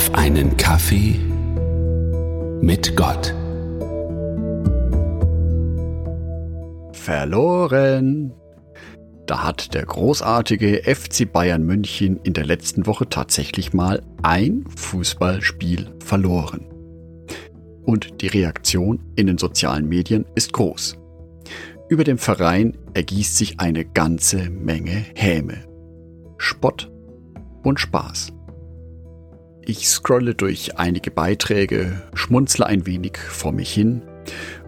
auf einen Kaffee mit Gott. Verloren. Da hat der großartige FC Bayern München in der letzten Woche tatsächlich mal ein Fußballspiel verloren. Und die Reaktion in den sozialen Medien ist groß. Über dem Verein ergießt sich eine ganze Menge Häme. Spott und Spaß. Ich scrolle durch einige Beiträge, schmunzle ein wenig vor mich hin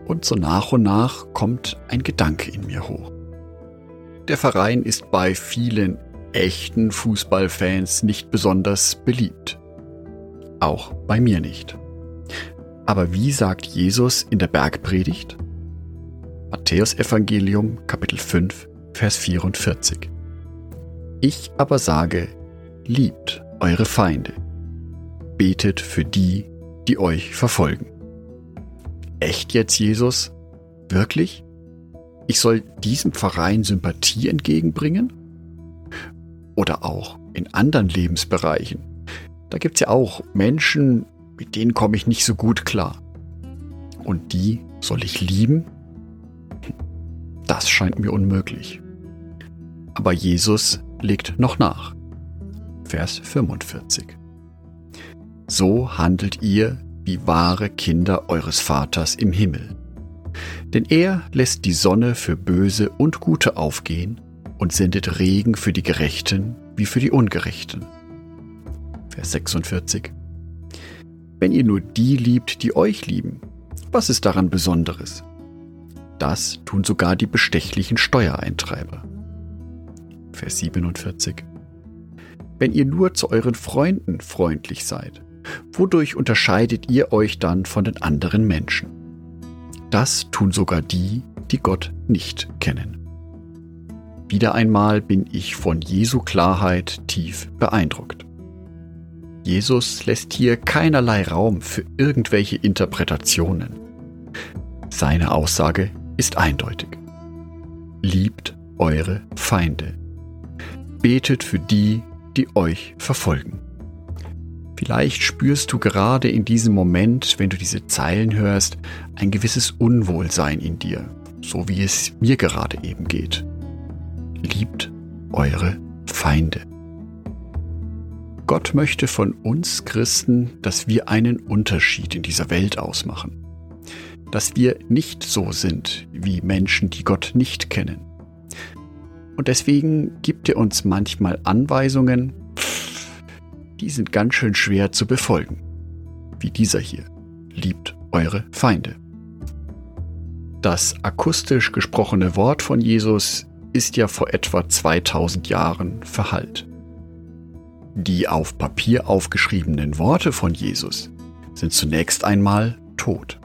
und so nach und nach kommt ein Gedanke in mir hoch. Der Verein ist bei vielen echten Fußballfans nicht besonders beliebt. Auch bei mir nicht. Aber wie sagt Jesus in der Bergpredigt? Matthäus Evangelium Kapitel 5 Vers 44. Ich aber sage, liebt eure Feinde, betet für die, die euch verfolgen. Echt jetzt, Jesus? Wirklich? Ich soll diesem Verein Sympathie entgegenbringen? Oder auch in anderen Lebensbereichen. Da gibt es ja auch Menschen, mit denen komme ich nicht so gut klar. Und die soll ich lieben? Das scheint mir unmöglich. Aber Jesus legt noch nach. Vers 45. So handelt ihr wie wahre Kinder eures Vaters im Himmel. Denn er lässt die Sonne für Böse und Gute aufgehen und sendet Regen für die Gerechten wie für die Ungerechten. Vers 46. Wenn ihr nur die liebt, die euch lieben, was ist daran Besonderes? Das tun sogar die bestechlichen Steuereintreiber. Vers 47. Wenn ihr nur zu euren Freunden freundlich seid, wodurch unterscheidet ihr euch dann von den anderen Menschen? Das tun sogar die, die Gott nicht kennen. Wieder einmal bin ich von Jesu Klarheit tief beeindruckt. Jesus lässt hier keinerlei Raum für irgendwelche Interpretationen. Seine Aussage ist eindeutig. Liebt eure Feinde. Betet für die, die euch verfolgen. Vielleicht spürst du gerade in diesem Moment, wenn du diese Zeilen hörst, ein gewisses Unwohlsein in dir, so wie es mir gerade eben geht. Liebt eure Feinde. Gott möchte von uns Christen, dass wir einen Unterschied in dieser Welt ausmachen. Dass wir nicht so sind wie Menschen, die Gott nicht kennen. Und deswegen gibt er uns manchmal Anweisungen, die sind ganz schön schwer zu befolgen. Wie dieser hier. Liebt eure Feinde. Das akustisch gesprochene Wort von Jesus ist ja vor etwa 2000 Jahren verhallt. Die auf Papier aufgeschriebenen Worte von Jesus sind zunächst einmal tot.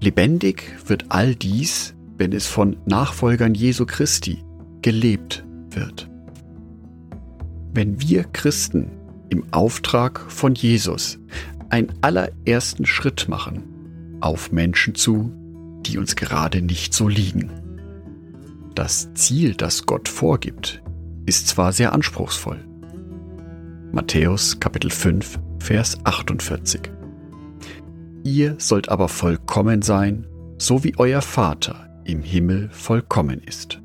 Lebendig wird all dies, wenn es von Nachfolgern Jesu Christi gelebt wird. Wenn wir Christen im Auftrag von Jesus einen allerersten Schritt machen auf Menschen zu, die uns gerade nicht so liegen. Das Ziel, das Gott vorgibt, ist zwar sehr anspruchsvoll. Matthäus Kapitel 5, Vers 48. Ihr sollt aber vollkommen sein, so wie euer Vater im Himmel vollkommen ist.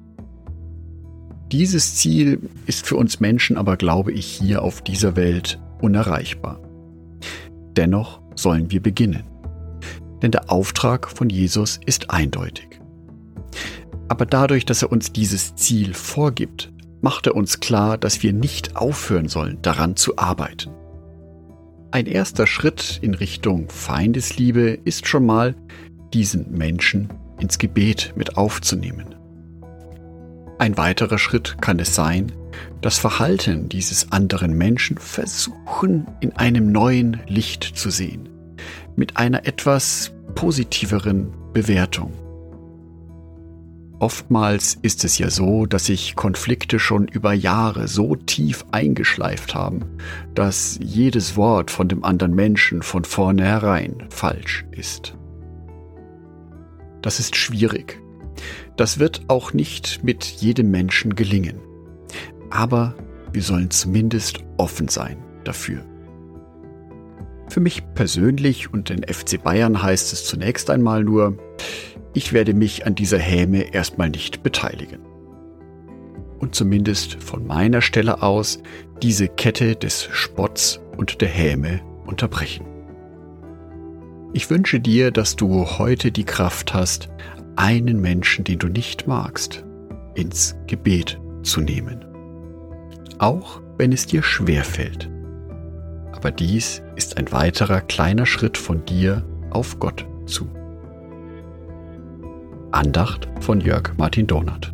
Dieses Ziel ist für uns Menschen aber, glaube ich, hier auf dieser Welt unerreichbar. Dennoch sollen wir beginnen. Denn der Auftrag von Jesus ist eindeutig. Aber dadurch, dass er uns dieses Ziel vorgibt, macht er uns klar, dass wir nicht aufhören sollen, daran zu arbeiten. Ein erster Schritt in Richtung Feindesliebe ist schon mal, diesen Menschen ins Gebet mit aufzunehmen. Ein weiterer Schritt kann es sein, das Verhalten dieses anderen Menschen versuchen in einem neuen Licht zu sehen, mit einer etwas positiveren Bewertung. Oftmals ist es ja so, dass sich Konflikte schon über Jahre so tief eingeschleift haben, dass jedes Wort von dem anderen Menschen von vornherein falsch ist. Das ist schwierig, das wird auch nicht mit jedem Menschen gelingen. Aber wir sollen zumindest offen sein dafür. Für mich persönlich und den FC Bayern heißt es zunächst einmal nur, ich werde mich an dieser Häme erstmal nicht beteiligen. Und zumindest von meiner Stelle aus diese Kette des Spotts und der Häme unterbrechen. Ich wünsche dir, dass du heute die Kraft hast, einen Menschen, den du nicht magst, ins Gebet zu nehmen. Auch wenn es dir schwer fällt. Aber dies ist ein weiterer kleiner Schritt von dir auf Gott zu. Andacht von Jörg Martin Donat.